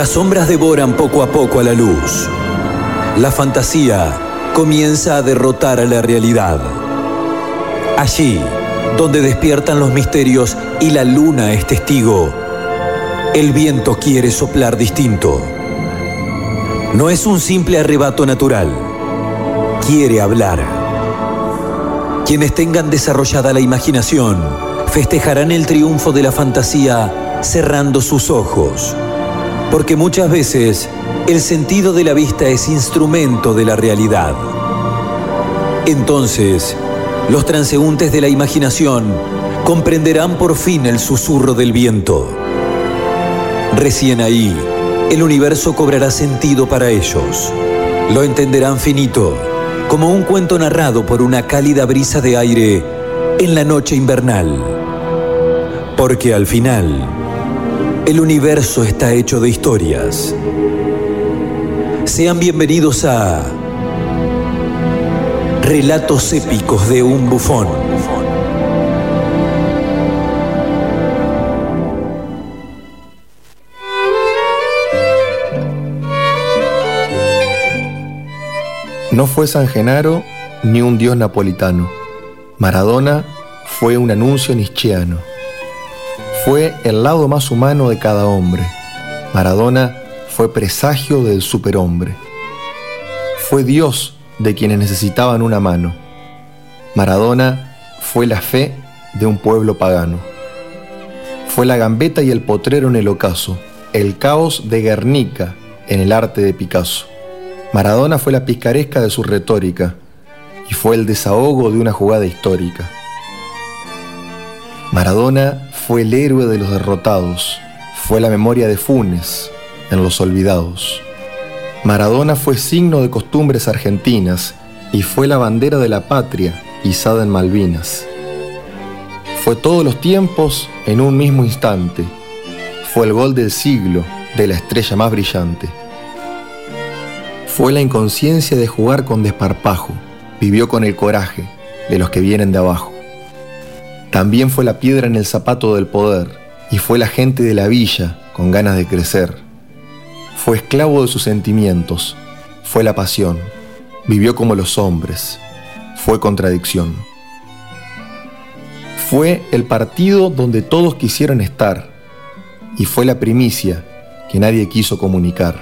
Las sombras devoran poco a poco a la luz. La fantasía comienza a derrotar a la realidad. Allí, donde despiertan los misterios y la luna es testigo, el viento quiere soplar distinto. No es un simple arrebato natural. Quiere hablar. Quienes tengan desarrollada la imaginación festejarán el triunfo de la fantasía cerrando sus ojos. Porque muchas veces el sentido de la vista es instrumento de la realidad. Entonces, los transeúntes de la imaginación comprenderán por fin el susurro del viento. Recién ahí, el universo cobrará sentido para ellos. Lo entenderán finito, como un cuento narrado por una cálida brisa de aire en la noche invernal. Porque al final, el universo está hecho de historias. Sean bienvenidos a Relatos épicos de un bufón. No fue San Genaro ni un dios napolitano. Maradona fue un anuncio nietzscheano. Fue el lado más humano de cada hombre. Maradona fue presagio del superhombre. Fue Dios de quienes necesitaban una mano. Maradona fue la fe de un pueblo pagano. Fue la gambeta y el potrero en el ocaso, el caos de Guernica en el arte de Picasso. Maradona fue la picaresca de su retórica y fue el desahogo de una jugada histórica. Maradona fue el héroe de los derrotados, fue la memoria de Funes en los olvidados. Maradona fue signo de costumbres argentinas y fue la bandera de la patria izada en Malvinas. Fue todos los tiempos en un mismo instante. Fue el gol del siglo de la estrella más brillante. Fue la inconsciencia de jugar con desparpajo. Vivió con el coraje de los que vienen de abajo. También fue la piedra en el zapato del poder y fue la gente de la villa con ganas de crecer fue esclavo de sus sentimientos, fue la pasión, vivió como los hombres, fue contradicción. Fue el partido donde todos quisieron estar y fue la primicia que nadie quiso comunicar.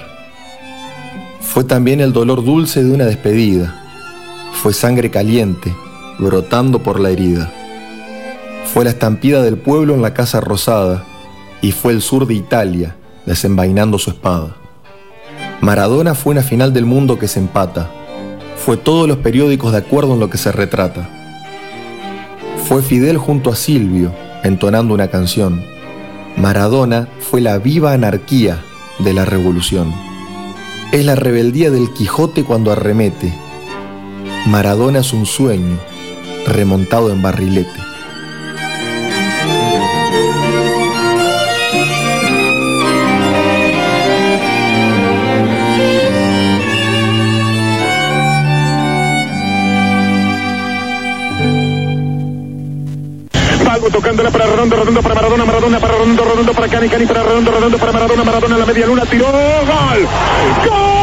Fue también el dolor dulce de una despedida, fue sangre caliente brotando por la herida. Fue la estampida del pueblo en la Casa Rosada y fue el sur de Italia desenvainando su espada. Maradona fue una final del mundo que se empata. Fue todos los periódicos de acuerdo en lo que se retrata. Fue Fidel junto a Silvio, entonando una canción. Maradona fue la viva anarquía de la revolución. Es la rebeldía del Quijote cuando arremete. Maradona es un sueño remontado en barrilete. Redondo, Redondo para Cani, Cani para Redondo, Redondo para Maradona, Maradona en la media luna, tiró, gol, gol.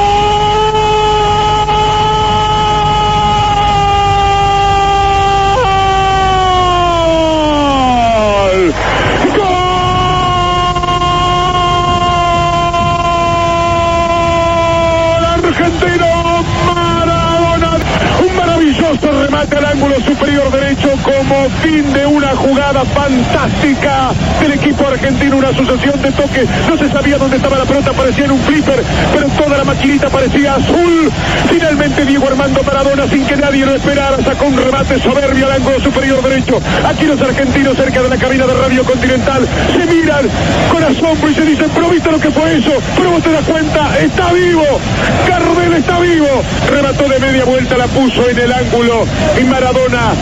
remate al ángulo superior derecho fin de una jugada fantástica del equipo argentino, una sucesión de toques, no se sabía dónde estaba la pelota, parecía en un flipper, pero toda la maquinita parecía azul. Finalmente Diego Armando Maradona, sin que nadie lo esperara, sacó un remate soberbio al ángulo superior derecho. Aquí los argentinos cerca de la cabina de Radio Continental se miran con asombro y se dicen, pero viste lo que fue eso, pero vos te das cuenta, está vivo, Cardel está vivo, remató de media vuelta, la puso en el ángulo y Maradona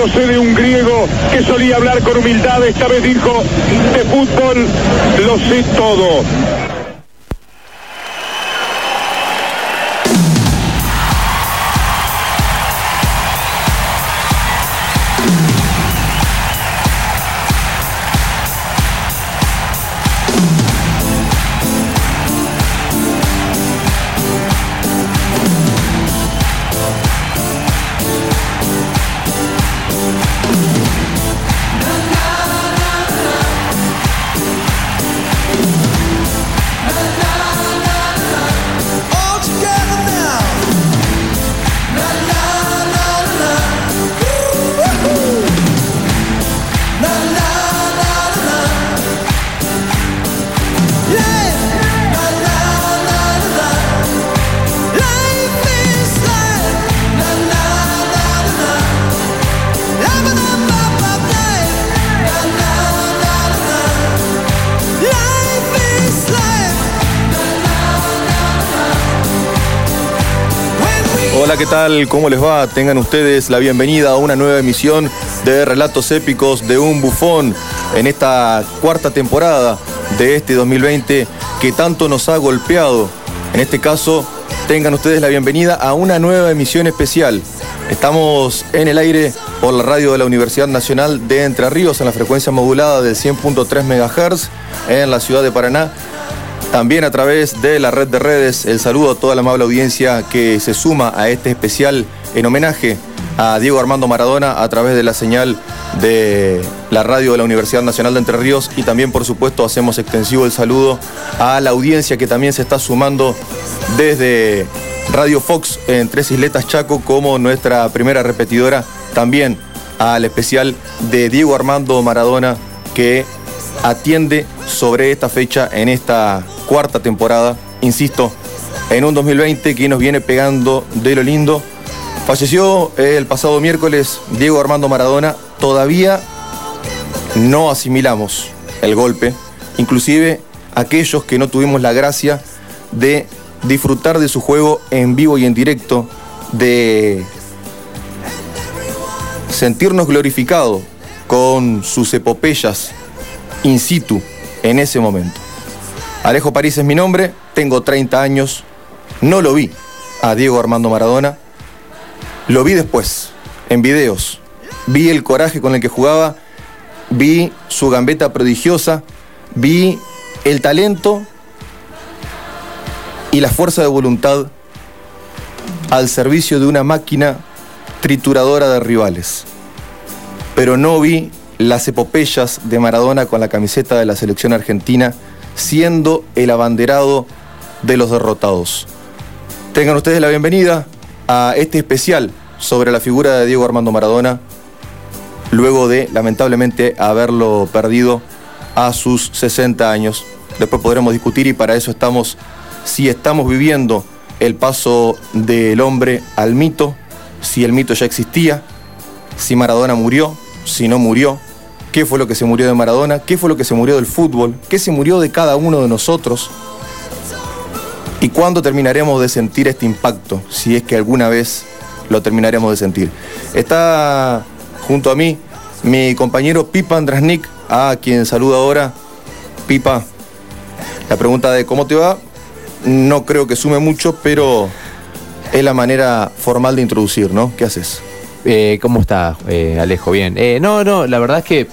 acordándose de un griego que solía hablar con humildad, esta vez dijo, de fútbol lo sé todo. Hola, ¿qué tal? ¿Cómo les va? Tengan ustedes la bienvenida a una nueva emisión de Relatos Épicos de un Bufón en esta cuarta temporada de este 2020 que tanto nos ha golpeado. En este caso, tengan ustedes la bienvenida a una nueva emisión especial. Estamos en el aire por la radio de la Universidad Nacional de Entre Ríos en la frecuencia modulada del 100.3 MHz en la ciudad de Paraná también a través de la red de redes, el saludo a toda la amable audiencia que se suma a este especial en homenaje a Diego Armando Maradona a través de la señal de la radio de la Universidad Nacional de Entre Ríos. Y también por supuesto hacemos extensivo el saludo a la audiencia que también se está sumando desde Radio Fox en Tres Isletas Chaco como nuestra primera repetidora, también al especial de Diego Armando Maradona que atiende sobre esta fecha en esta cuarta temporada, insisto, en un 2020 que nos viene pegando de lo lindo. Falleció el pasado miércoles Diego Armando Maradona, todavía no asimilamos el golpe, inclusive aquellos que no tuvimos la gracia de disfrutar de su juego en vivo y en directo, de sentirnos glorificados con sus epopeyas in situ en ese momento. Alejo París es mi nombre, tengo 30 años, no lo vi a Diego Armando Maradona, lo vi después, en videos, vi el coraje con el que jugaba, vi su gambeta prodigiosa, vi el talento y la fuerza de voluntad al servicio de una máquina trituradora de rivales. Pero no vi las epopeyas de Maradona con la camiseta de la selección argentina siendo el abanderado de los derrotados. Tengan ustedes la bienvenida a este especial sobre la figura de Diego Armando Maradona, luego de lamentablemente haberlo perdido a sus 60 años. Después podremos discutir y para eso estamos, si estamos viviendo el paso del hombre al mito, si el mito ya existía, si Maradona murió, si no murió, qué fue lo que se murió de Maradona, qué fue lo que se murió del fútbol, qué se murió de cada uno de nosotros y cuándo terminaremos de sentir este impacto, si es que alguna vez lo terminaremos de sentir. Está junto a mí mi compañero Pipa Andrasnik, a quien saludo ahora. Pipa, la pregunta de cómo te va, no creo que sume mucho, pero es la manera formal de introducir, ¿no? ¿Qué haces? Eh, ¿Cómo está, eh, Alejo? Bien. Eh, no, no, la verdad es que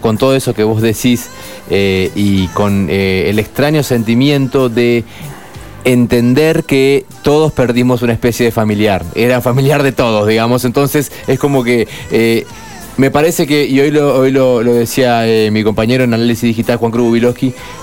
con todo eso que vos decís y con el extraño sentimiento de entender que todos perdimos una especie de familiar. Era familiar de todos, digamos. Entonces es como que me parece que, y hoy lo, hoy lo, decía eh, mi compañero en análisis digital, Juan Cruz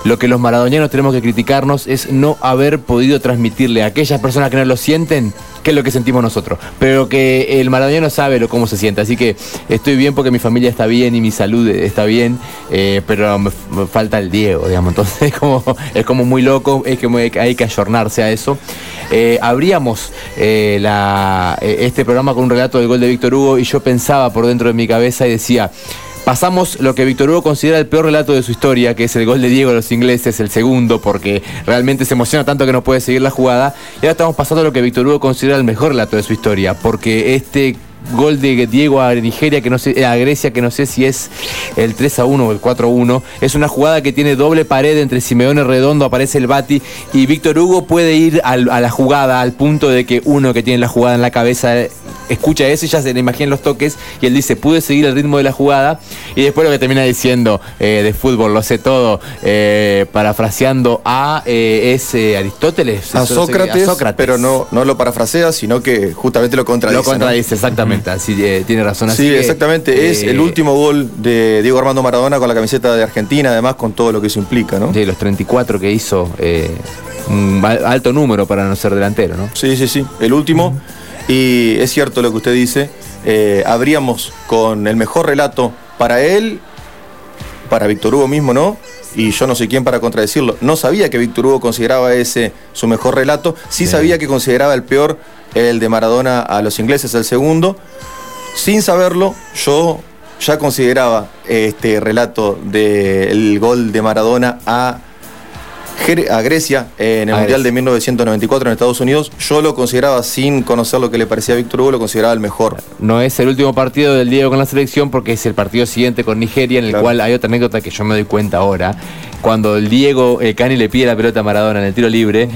lo que los maradonianos tenemos que criticarnos es no haber podido transmitirle a aquellas personas que no lo sienten qué es lo que sentimos nosotros. Pero que el maradoniano sabe lo, cómo se siente. Así que estoy bien porque mi familia está bien y mi salud está bien, eh, pero me, falta el Diego, digamos. Entonces es como, es como muy loco, es que hay que ayornarse a eso. Eh, abríamos la, este programa con un relato del gol de Víctor Hugo y yo pensaba por dentro de mi cabeza, y decía, pasamos lo que Víctor Hugo considera el peor relato de su historia, que es el gol de Diego a los ingleses, el segundo, porque realmente se emociona tanto que no puede seguir la jugada. Y ahora estamos pasando lo que Víctor Hugo considera el mejor relato de su historia, porque este gol de Diego a Nigeria, que no sé, a Grecia, que no sé si es el 3 a 1 o el 4 a 1. Es una jugada que tiene doble pared entre Simeone Redondo, aparece el Bati y Víctor Hugo puede ir a la jugada al punto de que uno que tiene la jugada en la cabeza escucha eso y ya se le imaginan los toques y él dice, pude seguir el ritmo de la jugada y después lo que termina diciendo eh, de fútbol, lo sé todo, eh, parafraseando a eh, ese Aristóteles. A Sócrates, pero no, no lo parafrasea, sino que justamente lo contradice. Lo contradice, exactamente, así tiene razón. sí, exactamente, es el último gol de Diego Armando Maradona con la camiseta de Argentina, además con todo lo que eso implica, ¿no? Sí, los 34 que hizo, un alto número para no ser delantero, ¿no? Sí, sí, sí, el último. Y es cierto lo que usted dice, eh, habríamos con el mejor relato para él, para Víctor Hugo mismo, ¿no? Y yo no sé quién para contradecirlo. No sabía que Víctor Hugo consideraba ese su mejor relato. Sí, sabía que consideraba el peor el de Maradona a los ingleses, el segundo. Sin saberlo, yo ya consideraba este relato del gol de Maradona a a Grecia en el Mundial de 1994 en Estados Unidos, yo lo consideraba, sin conocer lo que le parecía a Víctor Hugo, lo consideraba el mejor. No es el último partido del Diego con la selección porque es el partido siguiente con Nigeria, en el cual hay otra anécdota que yo me doy cuenta ahora. Cuando el Diego el Cani le pide la pelota a Maradona en el tiro libre,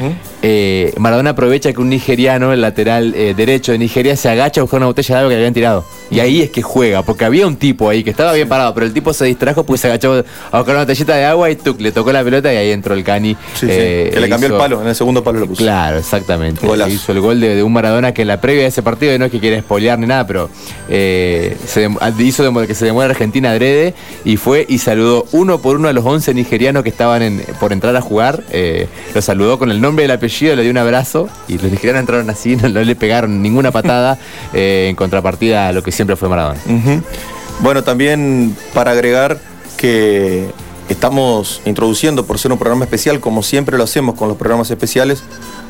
eh, Maradona aprovecha que un nigeriano, el lateral eh, derecho de Nigeria, se agacha a buscar una botella de agua que le habían tirado. Y ahí es que juega, porque había un tipo ahí que estaba bien parado, pero el tipo se distrajo pues se agachó a buscar una botellita de agua y tuc, le tocó la pelota y ahí entró el Cani eh, que le cambió el palo, en el segundo palo lo puso. Claro, exactamente. Hizo el gol de, un Maradona que en la previa de ese partido, no es que quiera espolear ni nada, pero eh, se, hizo que se demora Argentina adrede y fue y saludó uno por uno a los 11 nigerianos que estaban por entrar a jugar. Eh, lo saludó con el nombre y el apellido, le dio un abrazo y los nigerianos entraron así, no, le pegaron ninguna patada en contrapartida a lo que siempre fue Maradona. Bueno, también para agregar que estamos introduciendo por ser un programa especial, como siempre lo hacemos con los programas especiales,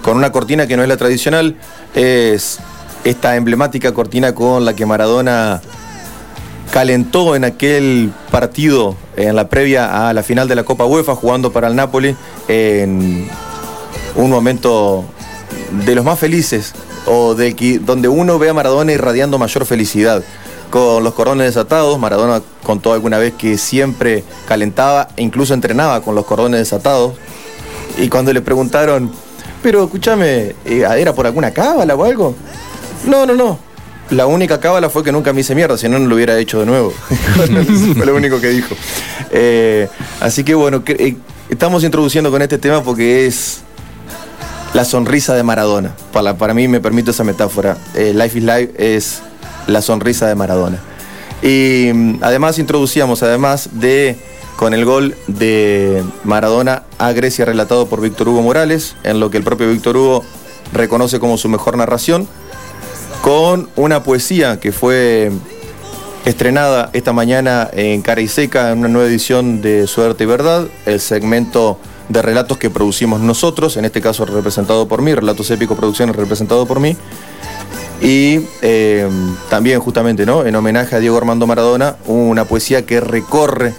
con una cortina que no es la tradicional, es esta emblemática cortina con la que Maradona calentó en aquel partido en la previa a la final de la Copa UEFA jugando para el Napoli en un momento de los más felices o de que, donde uno ve a Maradona irradiando mayor felicidad con los cordones desatados. Maradona contó alguna vez que siempre calentaba e incluso entrenaba con los cordones desatados. Y cuando le preguntaron, pero escúchame, eh, ¿era por alguna cábala o algo? No, no, no. La única cábala fue que nunca me hice mierda, si no, no lo hubiera hecho de nuevo. fue lo único que dijo. Eh, así que bueno, eh, estamos introduciendo con este tema porque es la sonrisa de Maradona. Para, para mí me permito esa metáfora. Life is Life es la sonrisa de Maradona. Y mm, además introducíamos, además de con el gol de Maradona a Grecia relatado por Víctor Hugo Morales, en lo que el propio Víctor Hugo reconoce como su mejor narración, con una poesía que fue estrenada esta mañana en Cara y Seca, en una nueva edición de Suerte y Verdad, el segmento de relatos que producimos nosotros, en este caso representado por mí, Relatos Épicos Producciones representado por mí, y eh, también justamente ¿no? en homenaje a Diego Armando Maradona, una poesía que recorre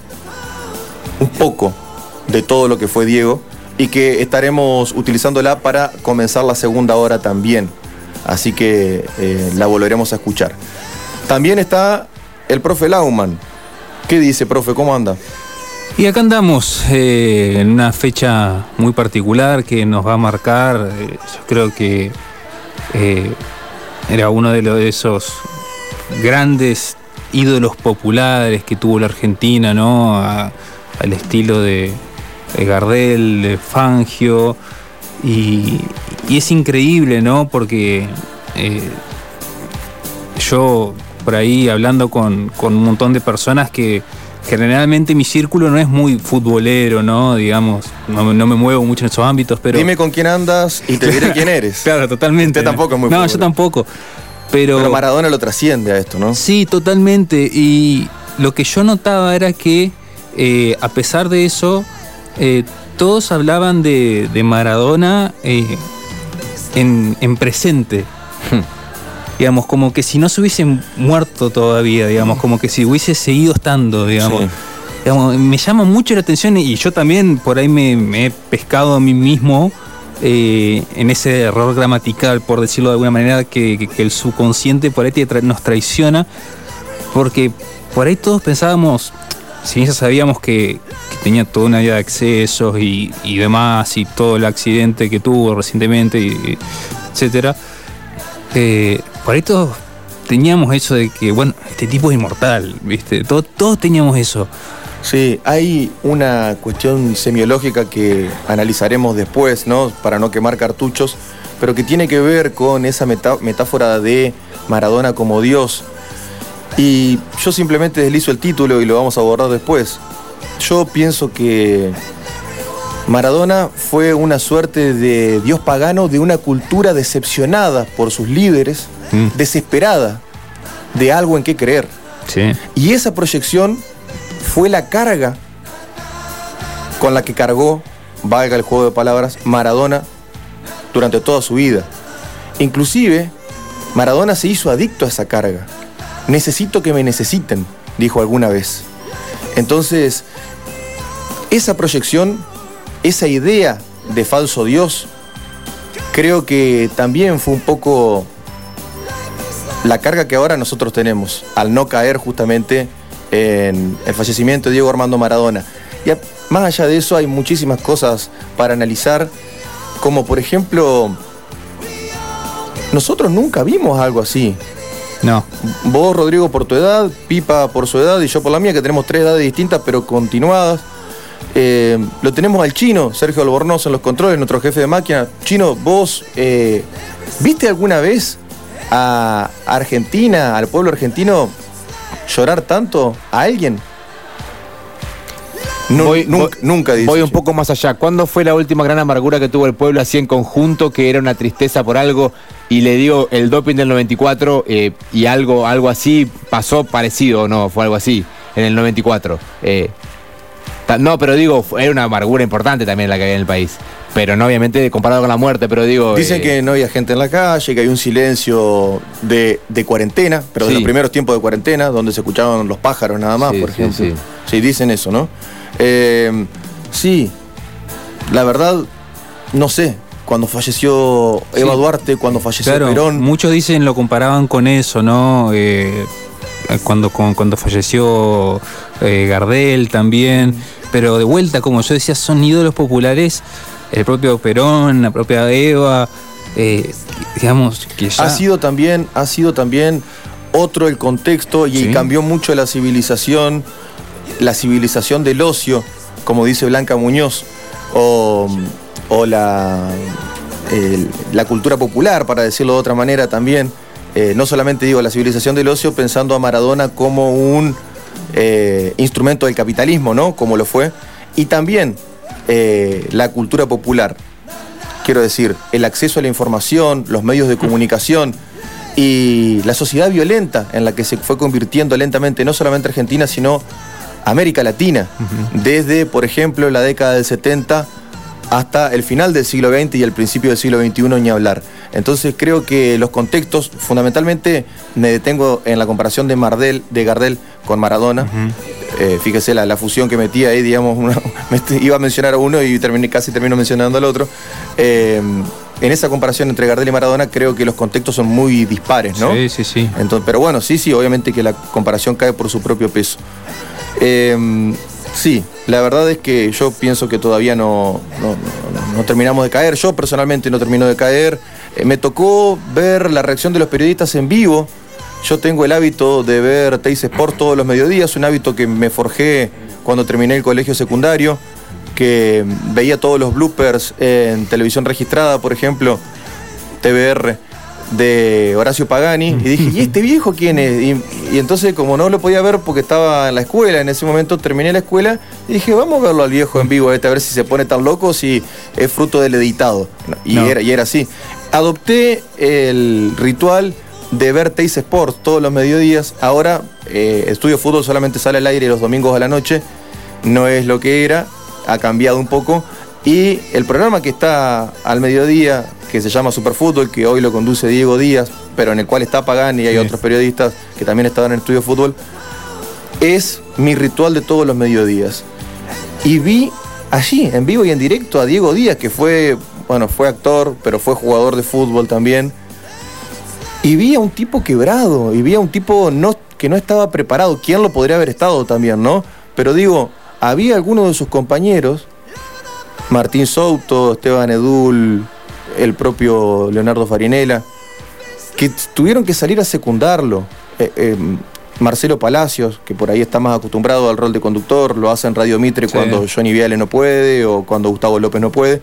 un poco de todo lo que fue Diego y que estaremos utilizándola para comenzar la segunda hora también. Así que eh, la volveremos a escuchar. También está el profe Lauman. ¿Qué dice, profe? ¿Cómo anda? Y acá andamos eh, en una fecha muy particular que nos va a marcar, yo creo que era uno de, esos grandes ídolos populares que tuvo la Argentina, ¿no? al estilo de, Gardel, de Fangio. Y, es increíble, ¿no? Porque eh, yo por ahí hablando con, con, un montón de personas que generalmente mi círculo no es muy futbolero, ¿no? Digamos, no, me muevo mucho en esos ámbitos, pero... Dime con quién andas y te diré quién eres. claro, totalmente. Usted tampoco es muy No, yo tampoco. Pero, pero Maradona lo trasciende a esto, ¿no? Sí, totalmente. Y lo que yo notaba era que, eh, a pesar de eso, eh, todos hablaban de, Maradona eh, en, en presente. Hmm digamos, como que si no se hubiese muerto todavía, digamos, como que si hubiese seguido estando, digamos. me llama mucho la atención y yo también por ahí me, he pescado a mí mismo eh, en ese error gramatical, por decirlo de alguna manera, que, el subconsciente por ahí nos traiciona, porque por ahí todos pensábamos, si ya sabíamos que, tenía toda una vida de excesos y, demás, y todo el accidente que tuvo recientemente, y, etcétera, eh, por ahí teníamos eso de que, bueno, este tipo es inmortal, ¿viste? Todos, todos teníamos eso. Sí, hay una cuestión semiológica que analizaremos después, ¿no? Para no quemar cartuchos, pero que tiene que ver con esa metáfora de Maradona como Dios. Y yo simplemente deslizo el título y lo vamos a abordar después. Yo pienso que Maradona fue una suerte de dios pagano de una cultura decepcionada por sus líderes, mm. desesperada de algo en qué creer. Y esa proyección fue la carga con la que cargó, valga el juego de palabras, Maradona durante toda su vida. Inclusive, Maradona se hizo adicto a esa carga. Necesito que me necesiten, dijo alguna vez. Entonces, esa proyección esa idea de falso Dios, creo que también fue un poco la carga que ahora nosotros tenemos, al no caer justamente en el fallecimiento de Diego Armando Maradona. Y más allá de eso hay muchísimas cosas para analizar, como por ejemplo, nosotros nunca vimos algo así. No. Vos, Rodrigo, por tu edad, Pipa por su edad y yo por la mía, que tenemos tres edades distintas pero continuadas. Eh, lo tenemos al chino, Sergio Albornoz en los controles, nuestro jefe de máquina. Chino, vos, eh, ¿viste alguna vez a Argentina, al pueblo argentino, llorar tanto a alguien? No, voy, nunca, nunca Voy un poco más allá. ¿Cuándo fue la última gran amargura que tuvo el pueblo así en conjunto, que era una tristeza por algo y le dio el doping del 94 eh, y algo, algo así pasó parecido no? Fue algo así en el 94. Eh, no, pero digo, era una amargura importante también la que había en el país. Pero no, obviamente, comparado con la muerte, pero digo. Dicen eh, que no había gente en la calle, que hay un silencio de, cuarentena, pero de los primeros tiempos de cuarentena, donde se escuchaban los pájaros nada más, por ejemplo. Sí, sí, dicen eso, ¿no? Eh, sí, la verdad, no sé. Cuando falleció Eva Duarte, cuando falleció Perón. Muchos dicen, lo comparaban con eso, ¿no? Eh, cuando, cuando falleció eh, Gardel también. Pero de vuelta, como yo decía, son ídolos populares. El propio Perón, la propia Eva. digamos que Ha sido también, ha sido también otro el contexto y cambió mucho la civilización la civilización del ocio, como dice Blanca Muñoz, o, la, la cultura popular, para decirlo de otra manera también. Eh, no solamente digo la civilización del ocio pensando a Maradona como un eh, instrumento del capitalismo, ¿no? Como lo fue. Y también eh, la cultura popular. Quiero decir, el acceso a la información, los medios de comunicación y la sociedad violenta en la que se fue convirtiendo lentamente, no solamente Argentina, sino América Latina, desde, por ejemplo, la década del 70 hasta el final del siglo XX y el principio del siglo XXI, ni hablar. Entonces creo que los contextos, fundamentalmente me detengo en la comparación de Mardel, de Gardel con Maradona. Eh, fíjese la, fusión que metí ahí, digamos, iba a mencionar a uno y terminé, casi termino mencionando al otro. Eh, en esa comparación entre Gardel y Maradona creo que los contextos son muy dispares, ¿no? Sí, sí, sí. Entonces, pero bueno, sí, sí, obviamente que la comparación cae por su propio peso. Em, sí, la verdad es que yo pienso que todavía no, no, terminamos de caer. Yo personalmente no termino de caer. Eh, me tocó ver la reacción de los periodistas en vivo. Yo tengo el hábito de ver Teis Sport todos los mediodías, un hábito que me forjé cuando terminé el colegio secundario, que veía todos los bloopers en televisión registrada, por ejemplo, TBR de Horacio Pagani y dije, ¿y este viejo quién es? Y, entonces como no lo podía ver porque estaba en la escuela, en ese momento terminé la escuela y dije, vamos a verlo al viejo en vivo, este, a ver si se pone tan loco, si es fruto del editado. Y, era, y era así. Adopté el ritual de ver Teis Sports todos los mediodías. Ahora eh, estudio fútbol solamente sale al aire los domingos a la noche. No es lo que era, ha cambiado un poco. Y el programa que está al mediodía que se llama Superfútbol, que hoy lo conduce Diego Díaz, pero en el cual está Pagani y hay otros periodistas que también estaban en el estudio de fútbol, es mi ritual de todos los mediodías. Y vi allí, en vivo y en directo, a Diego Díaz, que fue, bueno, fue actor, pero fue jugador de fútbol también. Y vi a un tipo quebrado, y vi a un tipo no, que no estaba preparado. ¿Quién lo podría haber estado también, no? Pero digo, había algunos de sus compañeros, Martín Souto, Esteban Edul, el propio Leonardo Farinela, que tuvieron que salir a secundarlo. Eh, eh, Marcelo Palacios, que por ahí está más acostumbrado al rol de conductor, lo hace en Radio Mitre cuando Johnny Viale no puede o cuando Gustavo López no puede.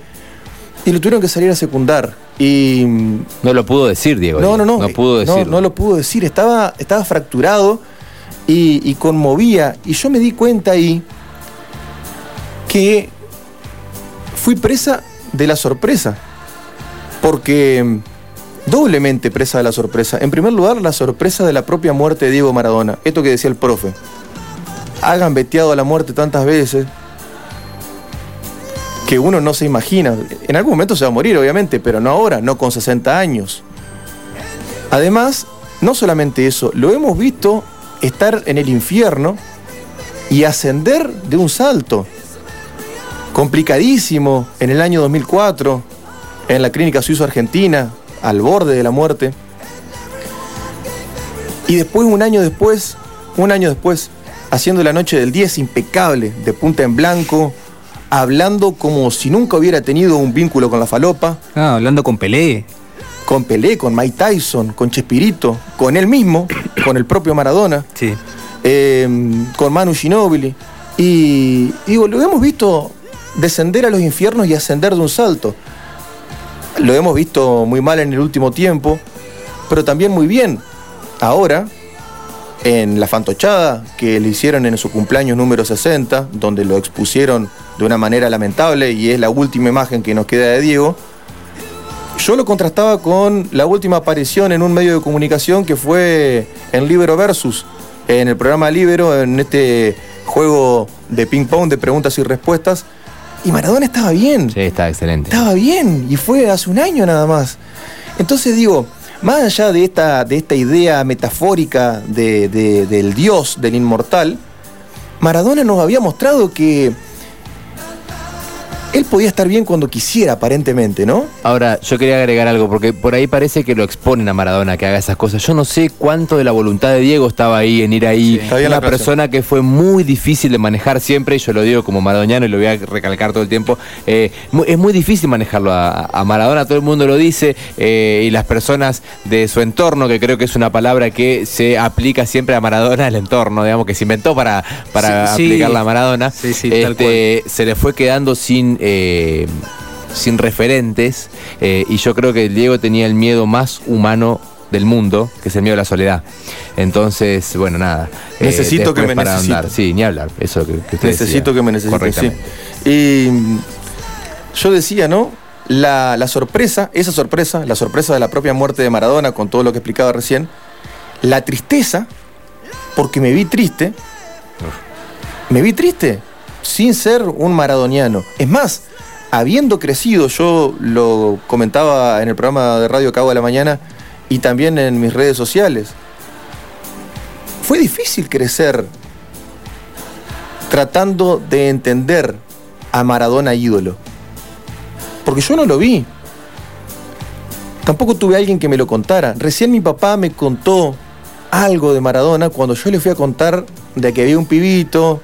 Y lo tuvieron que salir a secundar. Y. No lo pudo decir, Diego. No, no, no. No pudo decirlo. No, lo pudo decir. Estaba, estaba fracturado y, y conmovía. Y yo me di cuenta ahí que fui presa de la sorpresa porque doblemente presa de la sorpresa. En primer lugar, la sorpresa de la propia muerte de Diego Maradona. Esto que decía el profe. Hagan veteado a la muerte tantas veces que uno no se imagina. En algún momento se va a morir, obviamente, pero no ahora, no con 60 años. Además, no solamente eso, lo hemos visto estar en el infierno y ascender de un salto complicadísimo en el año 2004, en la clínica suizo-argentina, al borde de la muerte. Y después, un año después, un año después, haciendo la noche del 10 impecable, de punta en blanco, hablando como si nunca hubiera tenido un vínculo con la falopa. Ah, hablando con Pelé. Con Pelé, con Mike Tyson, con Chespirito, con él mismo, con el propio Maradona. Sí. Eh, con Manu Ginóbili. Y digo, lo hemos visto descender a los infiernos y ascender de un salto. Lo hemos visto muy mal en el último tiempo, pero también muy bien. Ahora, en la fantochada que le hicieron en su cumpleaños número 60, donde lo expusieron de una manera lamentable y es la última imagen que nos queda de Diego, yo lo contrastaba con la última aparición en un medio de comunicación que fue en Libero Versus, en el programa Libero, en este juego de ping-pong de preguntas y respuestas. Y Maradona estaba bien. Sí, está excelente. Estaba bien. Y fue hace un año nada más. Entonces digo, más allá de esta, de esta idea metafórica de- de- del dios, del inmortal, Maradona nos había mostrado que él podía estar bien cuando quisiera, aparentemente, ¿no? Ahora, yo quería agregar algo, porque por ahí parece que lo exponen a Maradona que haga esas cosas. Yo no sé cuánto de la voluntad de Diego estaba ahí, en ir ahí. Una persona que fue muy difícil de manejar siempre, y yo lo digo como maradoniano y lo voy a recalcar todo el tiempo. eh, es muy difícil manejarlo a, a Maradona, todo el mundo lo dice, eh, y las personas de su entorno, que creo que es una palabra que se aplica siempre a Maradona, el entorno, digamos, que se inventó para, para Sí, sí. aplicarla a Maradona. Sí, sí, tal Este, se le fue quedando sin, eh, sin referentes eh, y yo creo que Diego tenía el miedo más humano del mundo, que es el miedo a la soledad. Entonces, bueno, nada. eh, Necesito que me para ahondar. Sí, ni hablar. Eso que, que usted Necesito decía que me sí. correctamente. Y mm, yo decía, ¿no? La, la sorpresa, esa sorpresa, la sorpresa de la propia muerte de Maradona, con todo lo que explicaba recién, la tristeza, porque me vi triste, me vi triste, sin ser un maradoniano. Es más, habiendo crecido, yo lo comentaba en el programa de Radio Cabo de la Mañana y también en mis redes sociales, fue difícil crecer tratando de entender a Maradona ídolo. Porque yo no lo vi. Tampoco tuve alguien que me lo contara. Recién mi papá me contó algo de Maradona cuando yo le fui a contar de que había un pibito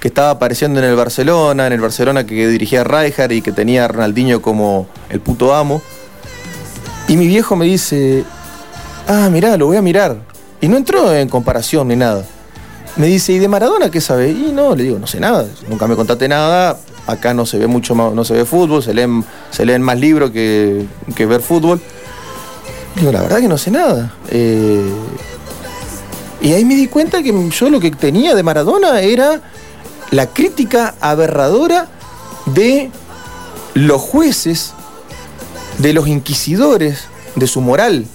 que estaba apareciendo en el Barcelona, en el Barcelona que dirigía Rijkaard y que tenía a Ronaldinho como el puto amo. Y mi viejo me dice, ah, mirá, lo voy a mirar. Y no entró en comparación ni nada. Me dice, ¿y de Maradona qué sabe? Y no, le digo, no sé nada, nunca me contaste nada, acá no se ve mucho más, no se ve fútbol, se leen, más libros que, que ver fútbol. Digo, la verdad que no sé nada. Eh, y ahí me di cuenta que yo lo que tenía de Maradona era la crítica aberradora de los jueces, de los inquisidores, de su moral,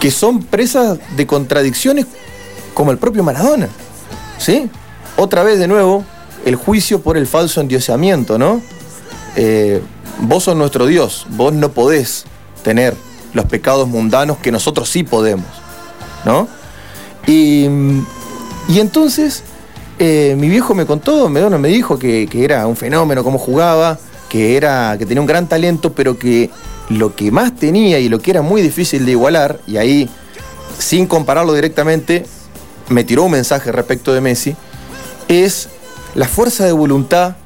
que son presas de contradicciones como el propio Maradona. ¿Sí? Otra vez de nuevo, el juicio por el falso endiosamiento, ¿no? Eh, vos sos nuestro Dios, vos no podés tener los pecados mundanos que nosotros sí podemos, ¿no? Y, y entonces eh, mi viejo me contó, me, dijo que, que era un fenómeno, cómo jugaba, que, era, que tenía un gran talento, pero que lo que más tenía y lo que era muy difícil de igualar, y ahí, sin compararlo directamente, me tiró un mensaje respecto de Messi, es la fuerza de voluntad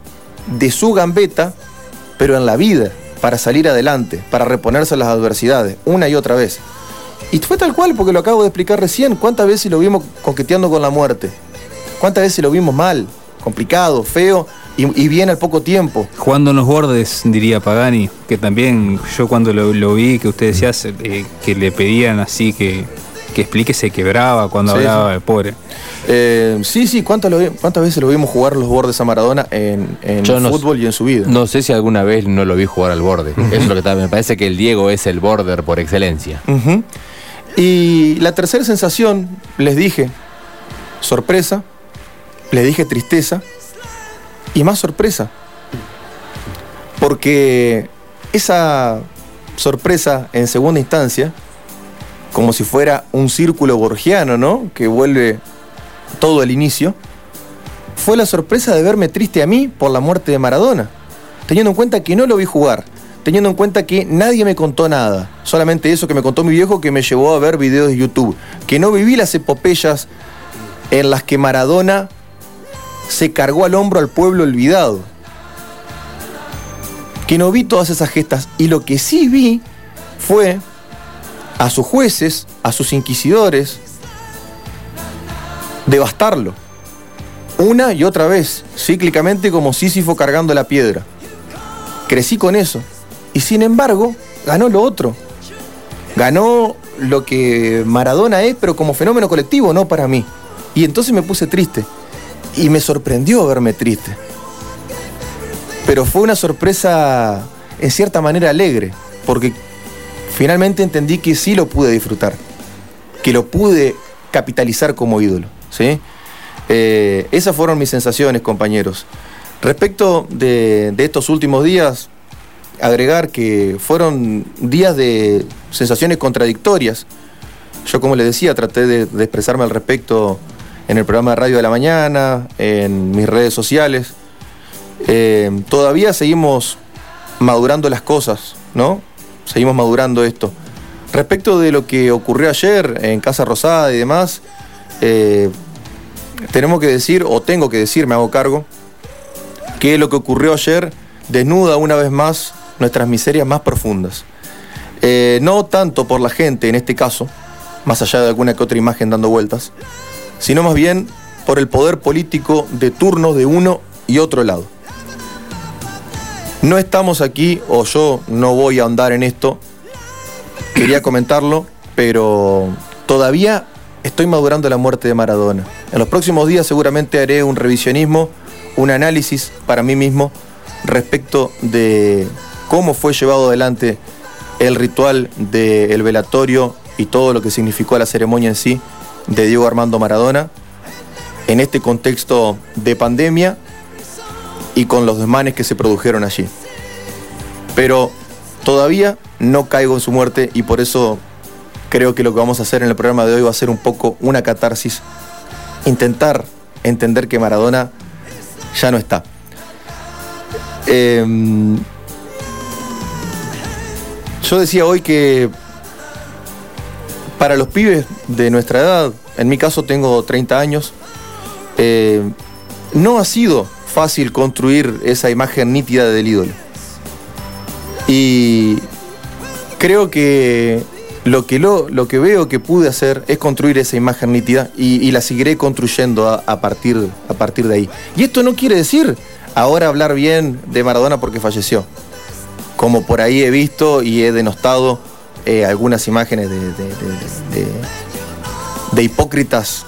de su gambeta, pero en la vida, para salir adelante, para reponerse a las adversidades, una y otra vez. Y fue tal cual, porque lo acabo de explicar recién, cuántas veces lo vimos coqueteando con la muerte, cuántas veces lo vimos mal, complicado, feo, y, y bien al poco tiempo. Jugando en los bordes, diría Pagani, que también yo cuando lo, lo vi, que usted decía eh, que le pedían así que, que explique, se quebraba cuando Sí, hablaba sí. de pobre. Eh, sí, sí, ¿cuántas, lo cuántas veces lo vimos jugar los bordes a Maradona en, en Yo no- fútbol y en su vida? No sé si alguna vez no lo vi jugar al borde. Eso es lo que está- me parece que el Diego es el border por excelencia. Y la tercera sensación, les dije, sorpresa, les dije tristeza y más sorpresa. Porque esa sorpresa en segunda instancia, como si fuera un círculo borgiano, ¿no? Que vuelve todo al inicio, fue la sorpresa de verme triste a mí por la muerte de Maradona, teniendo en cuenta que no lo vi jugar, teniendo en cuenta que nadie me contó nada, solamente eso que me contó mi viejo que me llevó a ver videos de YouTube, que no viví las epopeyas en las que Maradona se cargó al hombro al pueblo olvidado, que no vi todas esas gestas y lo que sí vi fue a sus jueces, a sus inquisidores, devastarlo. Una y otra vez, cíclicamente como Sísifo cargando la piedra. Crecí con eso. Y sin embargo, ganó lo otro. Ganó lo que Maradona es, pero como fenómeno colectivo, no para mí. Y entonces me puse triste. Y me sorprendió verme triste. Pero fue una sorpresa en cierta manera alegre, porque finalmente entendí que sí lo pude disfrutar, que lo pude capitalizar como ídolo. ¿sí? Eh, esas fueron mis sensaciones, compañeros. Respecto de, estos últimos días, agregar que fueron días de sensaciones contradictorias. Yo, como les decía, traté de, expresarme al respecto en el programa de radio de la mañana, en mis redes sociales. Eh, todavía seguimos madurando las cosas, ¿no? Seguimos madurando esto. Respecto de lo que ocurrió ayer en Casa Rosada y demás, eh, tenemos que decir, o tengo que decir, me hago cargo, que lo que ocurrió ayer desnuda una vez más nuestras miserias más profundas. Eh, no tanto por la gente en este caso, más allá de alguna que otra imagen dando vueltas, sino más bien por el poder político de turno de uno y otro lado. No estamos aquí, o yo no voy a ahondar en esto, quería comentarlo, pero todavía estoy madurando la muerte de Maradona. En los próximos días seguramente haré un revisionismo, un análisis para mí mismo respecto de cómo fue llevado adelante el ritual del velatorio y todo lo que significó la ceremonia en sí de Diego Armando Maradona en este contexto de pandemia y con los desmanes que se produjeron allí. Pero todavía no caigo en su muerte y por eso creo que lo que vamos a hacer en el programa de hoy va a ser un poco una catarsis, intentar entender que Maradona ya no está. Em, yo decía hoy que para los pibes de nuestra edad, en mi caso tengo 30 años, eh, no ha sido fácil construir esa imagen nítida del ídolo. Y creo que lo que, lo, lo que veo que pude hacer es construir esa imagen nítida y, la seguiré construyendo a, partir, a partir de ahí. Y esto no quiere decir ahora hablar bien de Maradona porque falleció. Como por ahí he visto y he denostado eh, algunas imágenes de, de, hipócritas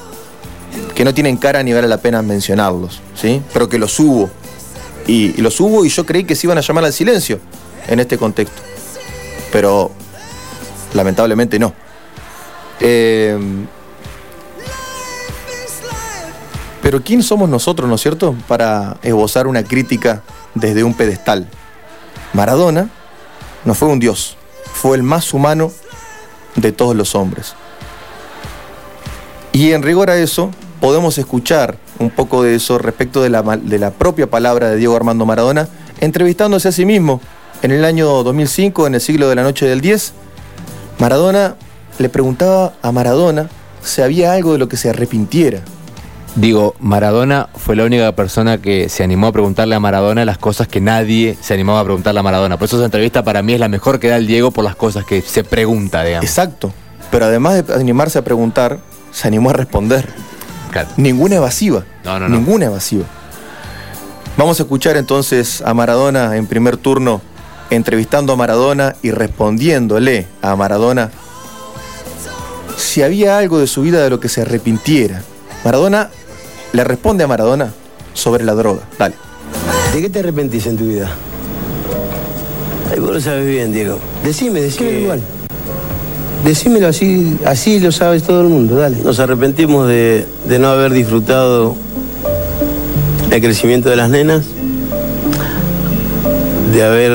que no tienen cara ni vale la pena mencionarlos, ¿sí? Pero que los hubo. Y, los hubo y yo creí que se iban a llamar al silencio en este contexto. Pero lamentablemente no. Eh, pero ¿quién somos nosotros, no es cierto?, para esbozar una crítica desde un pedestal. Maradona no fue un dios, fue el más humano de todos los hombres. Y en rigor a eso, podemos escuchar un poco de eso respecto de la, de la propia palabra de Diego Armando Maradona, entrevistándose a sí mismo en el año 2005, en el siglo de la noche del 10, Maradona le preguntaba a Maradona si había algo de lo que se arrepintiera. Digo, Maradona fue la única persona que se animó a preguntarle a Maradona las cosas que nadie se animaba a preguntarle a Maradona. Por eso esa entrevista para mí es la mejor que da el Diego por las cosas que se pregunta, digamos. Exacto. Pero además de animarse a preguntar, se animó a responder. Ninguna evasiva. No, no, no. Ninguna evasiva. Vamos a escuchar entonces a Maradona en primer turno entrevistando a Maradona y respondiéndole a Maradona si había algo de su vida de lo que se arrepintiera. Maradona le responde a Maradona sobre la droga. Dale. ¿De qué te arrepentís en tu vida? Ay, vos lo sabes bien, Diego. Decime, decime igual. Decímelo así, así lo sabes todo el mundo, dale. Nos arrepentimos de, de no haber disfrutado el crecimiento de las nenas de haber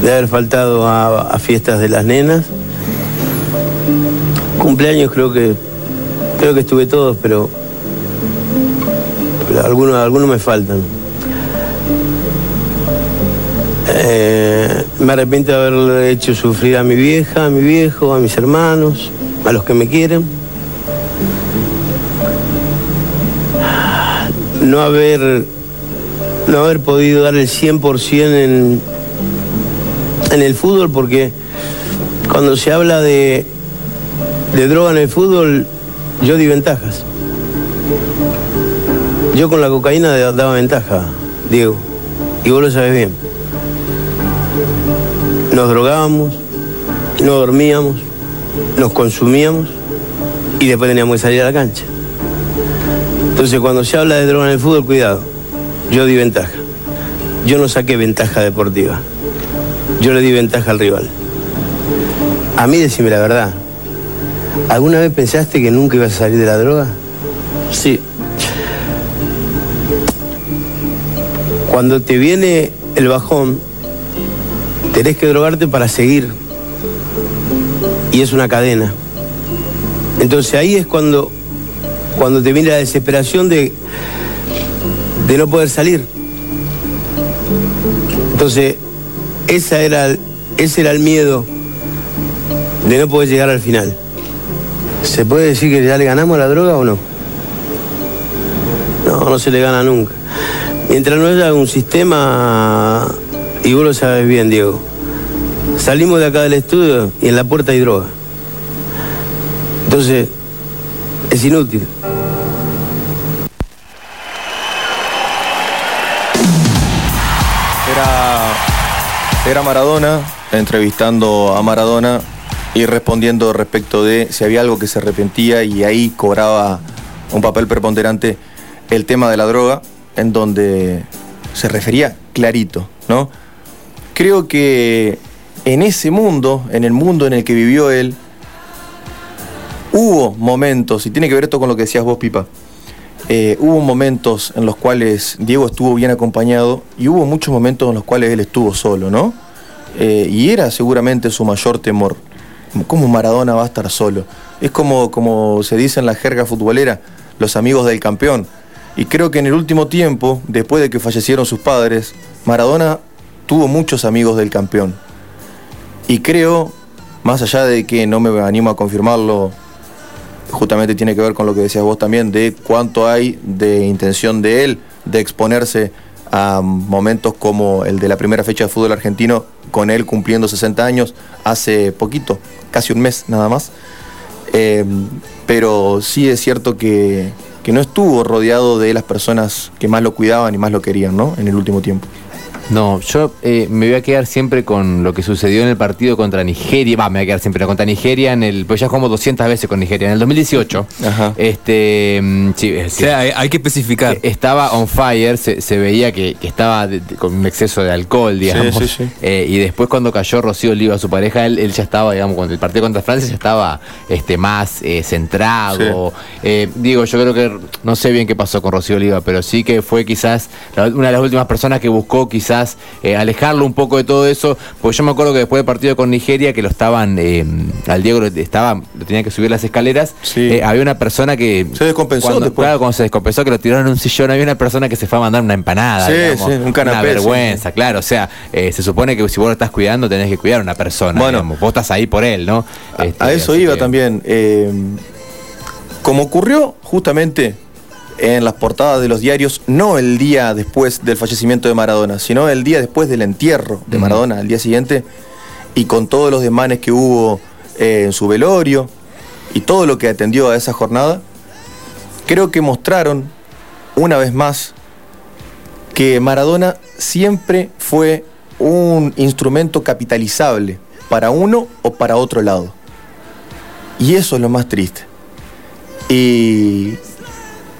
de haber faltado a, fiestas de las nenas. Cumpleaños creo que creo que estuve todos, pero algunos, algunos me faltan. Eh, me arrepiento de haber hecho sufrir a mi vieja, a mi viejo, a mis hermanos, a los que me quieren. No haber, no haber podido dar el 100% en, en el fútbol porque cuando se habla de, de droga en el fútbol, yo di ventajas. Yo con la cocaína daba ventaja, Diego, y vos lo sabes bien. Nos drogábamos, no dormíamos, nos consumíamos y después teníamos que salir a la cancha. Entonces cuando se habla de droga en el fútbol, cuidado, yo di ventaja. Yo no saqué ventaja deportiva, yo le di ventaja al rival. A mí decime la verdad, ¿alguna vez pensaste que nunca ibas a salir de la droga? Sí. Cuando te viene el bajón, tenés que drogarte para seguir. Y es una cadena. Entonces ahí es cuando, cuando te viene la desesperación de, de no poder salir. Entonces, esa era, ese era el miedo de no poder llegar al final. ¿Se puede decir que ya le ganamos la droga o no? No, no se le gana nunca. Mientras no haya un sistema, y vos lo sabes bien, Diego, salimos de acá del estudio y en la puerta hay droga. Entonces, es inútil. Era, era Maradona entrevistando a Maradona y respondiendo respecto de si había algo que se arrepentía y ahí cobraba un papel preponderante el tema de la droga, en donde se refería clarito, ¿no? Creo que en ese mundo, en el mundo en el que vivió él, hubo momentos, y tiene que ver esto con lo que decías vos, Pipa, eh, hubo momentos en los cuales Diego estuvo bien acompañado y hubo muchos momentos en los cuales él estuvo solo, ¿no? Eh, y era seguramente su mayor temor. ¿Cómo Maradona va a estar solo? Es como, como se dice en la jerga futbolera, los amigos del campeón. Y creo que en el último tiempo, después de que fallecieron sus padres, Maradona tuvo muchos amigos del campeón. Y creo, más allá de que no me animo a confirmarlo, justamente tiene que ver con lo que decías vos también, de cuánto hay de intención de él de exponerse a momentos como el de la primera fecha de fútbol argentino, con él cumpliendo 60 años hace poquito, casi un mes nada más. Eh, pero sí es cierto que, que no estuvo rodeado de las personas que más lo cuidaban y más lo querían, ¿no? En el último tiempo. No, yo eh, me voy a quedar siempre con lo que sucedió en el partido contra Nigeria. Va, me voy a quedar siempre contra Nigeria en el. Pues ya jugamos 200 veces con Nigeria. En el 2018. Ajá. Este. mm, Sí, es O sea, hay, hay que especificar. estaba on fire, se, se veía que, que estaba de- de- con un exceso de alcohol, digamos. sí, sí. Eh, y después cuando cayó Rocío Oliva, su pareja, él, él ya estaba, digamos, cuando el partido contra Francia ya estaba este, más eh, centrado. Eh, digo, yo creo que no sé bien qué pasó con Rocío Oliva, pero sí que fue quizás la- una de las últimas personas que buscó quizás eh, alejarlo un poco de todo eso. Porque yo me acuerdo que después del partido con Nigeria, que lo estaban, eh, al Diego lo, estaba, lo tenía que subir las escaleras, Sí. eh, había una persona que... Se descompensó cuando- después. Claro, cuando se descompensó, que lo tiraron en un sillón, había una persona que se fue a mandar una empanada. Sí, digamos, sí, un canapé, Una vergüenza, claro. O sea, eh, se supone que si vos lo estás cuidando, tenés que cuidar a una persona. Bueno. digamos. Vos estás ahí por él, ¿no? A- Este, a eso iba que- también. como ocurrió justamente en las portadas de los diarios, no el día después del fallecimiento de Maradona, sino el día después del entierro de. Maradona, al día siguiente, y con todos los desmanes que hubo eh, en su velorio y todo lo que atendió a esa jornada, creo que mostraron una vez más que Maradona siempre fue un instrumento capitalizable para uno o para otro lado. Y eso es lo más triste. Y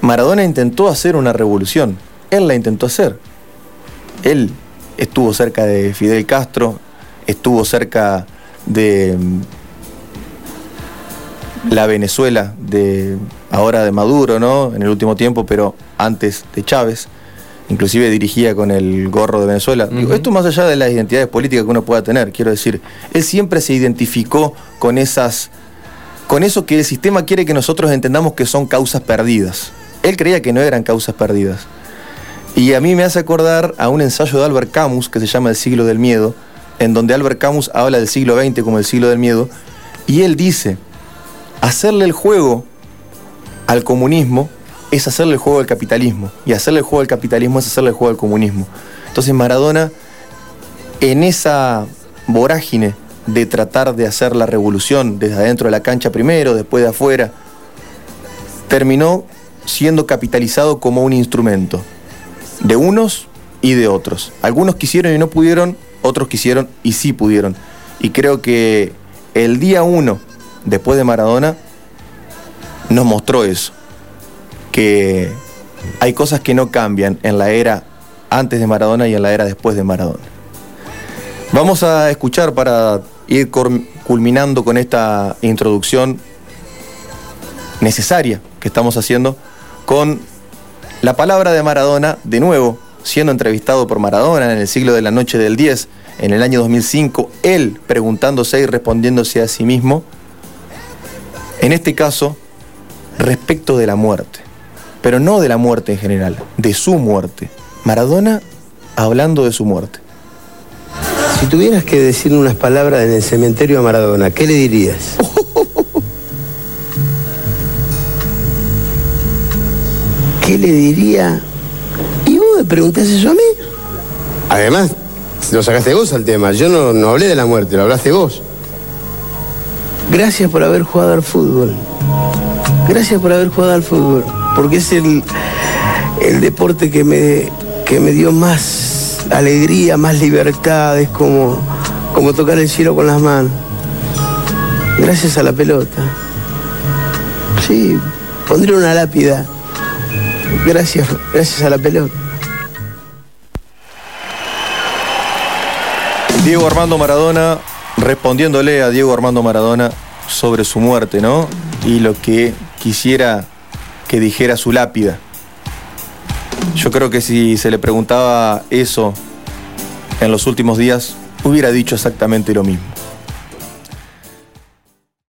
Maradona intentó hacer una revolución. Él la intentó hacer. Él estuvo cerca de Fidel Castro, estuvo cerca de mm, la Venezuela de ahora de Maduro, ¿no? En el último tiempo, pero antes de Chávez. Inclusive dirigía con el gorro de Venezuela. Digo, esto más allá de las identidades políticas que uno pueda tener, quiero decir, él siempre se identificó con esas con eso que el sistema quiere que nosotros entendamos que son causas perdidas. Él creía que no eran causas perdidas. Y a mí me hace acordar a un ensayo de Albert Camus que se llama El siglo del miedo, en donde Albert Camus habla del siglo XX como el siglo del miedo, y él dice, hacerle el juego al comunismo es hacerle el juego al capitalismo, y hacerle el juego al capitalismo es hacerle el juego al comunismo. Entonces Maradona, en esa vorágine de tratar de hacer la revolución desde adentro de la cancha primero, después de afuera, terminó siendo capitalizado como un instrumento de unos y de otros. Algunos quisieron y no pudieron, otros quisieron y sí pudieron. Y creo que el día uno, después de Maradona, nos mostró eso, que hay cosas que no cambian en la era antes de Maradona y en la era después de Maradona. Vamos a escuchar para ir culminando con esta introducción necesaria que estamos haciendo con la palabra de Maradona, de nuevo, siendo entrevistado por Maradona en el siglo de la noche del 10, en el año 2005, él preguntándose y respondiéndose a sí mismo, en este caso, respecto de la muerte, pero no de la muerte en general, de su muerte. Maradona hablando de su muerte. Si tuvieras que decir unas palabras en el cementerio a Maradona, ¿qué le dirías? ¿Qué le diría? ¿Y vos me preguntás eso a mí? Además, lo sacaste vos al tema. Yo no, no hablé de la muerte, lo hablaste vos. Gracias por haber jugado al fútbol. Gracias por haber jugado al fútbol. Porque es el, el deporte que me, que me dio más alegría, más libertad. Es como, como tocar el cielo con las manos. Gracias a la pelota. Sí, pondré una lápida. Gracias, gracias a la pelota. Diego Armando Maradona respondiéndole a Diego Armando Maradona sobre su muerte, ¿no? Y lo que quisiera que dijera su lápida. Yo creo que si se le preguntaba eso en los últimos días, hubiera dicho exactamente lo mismo.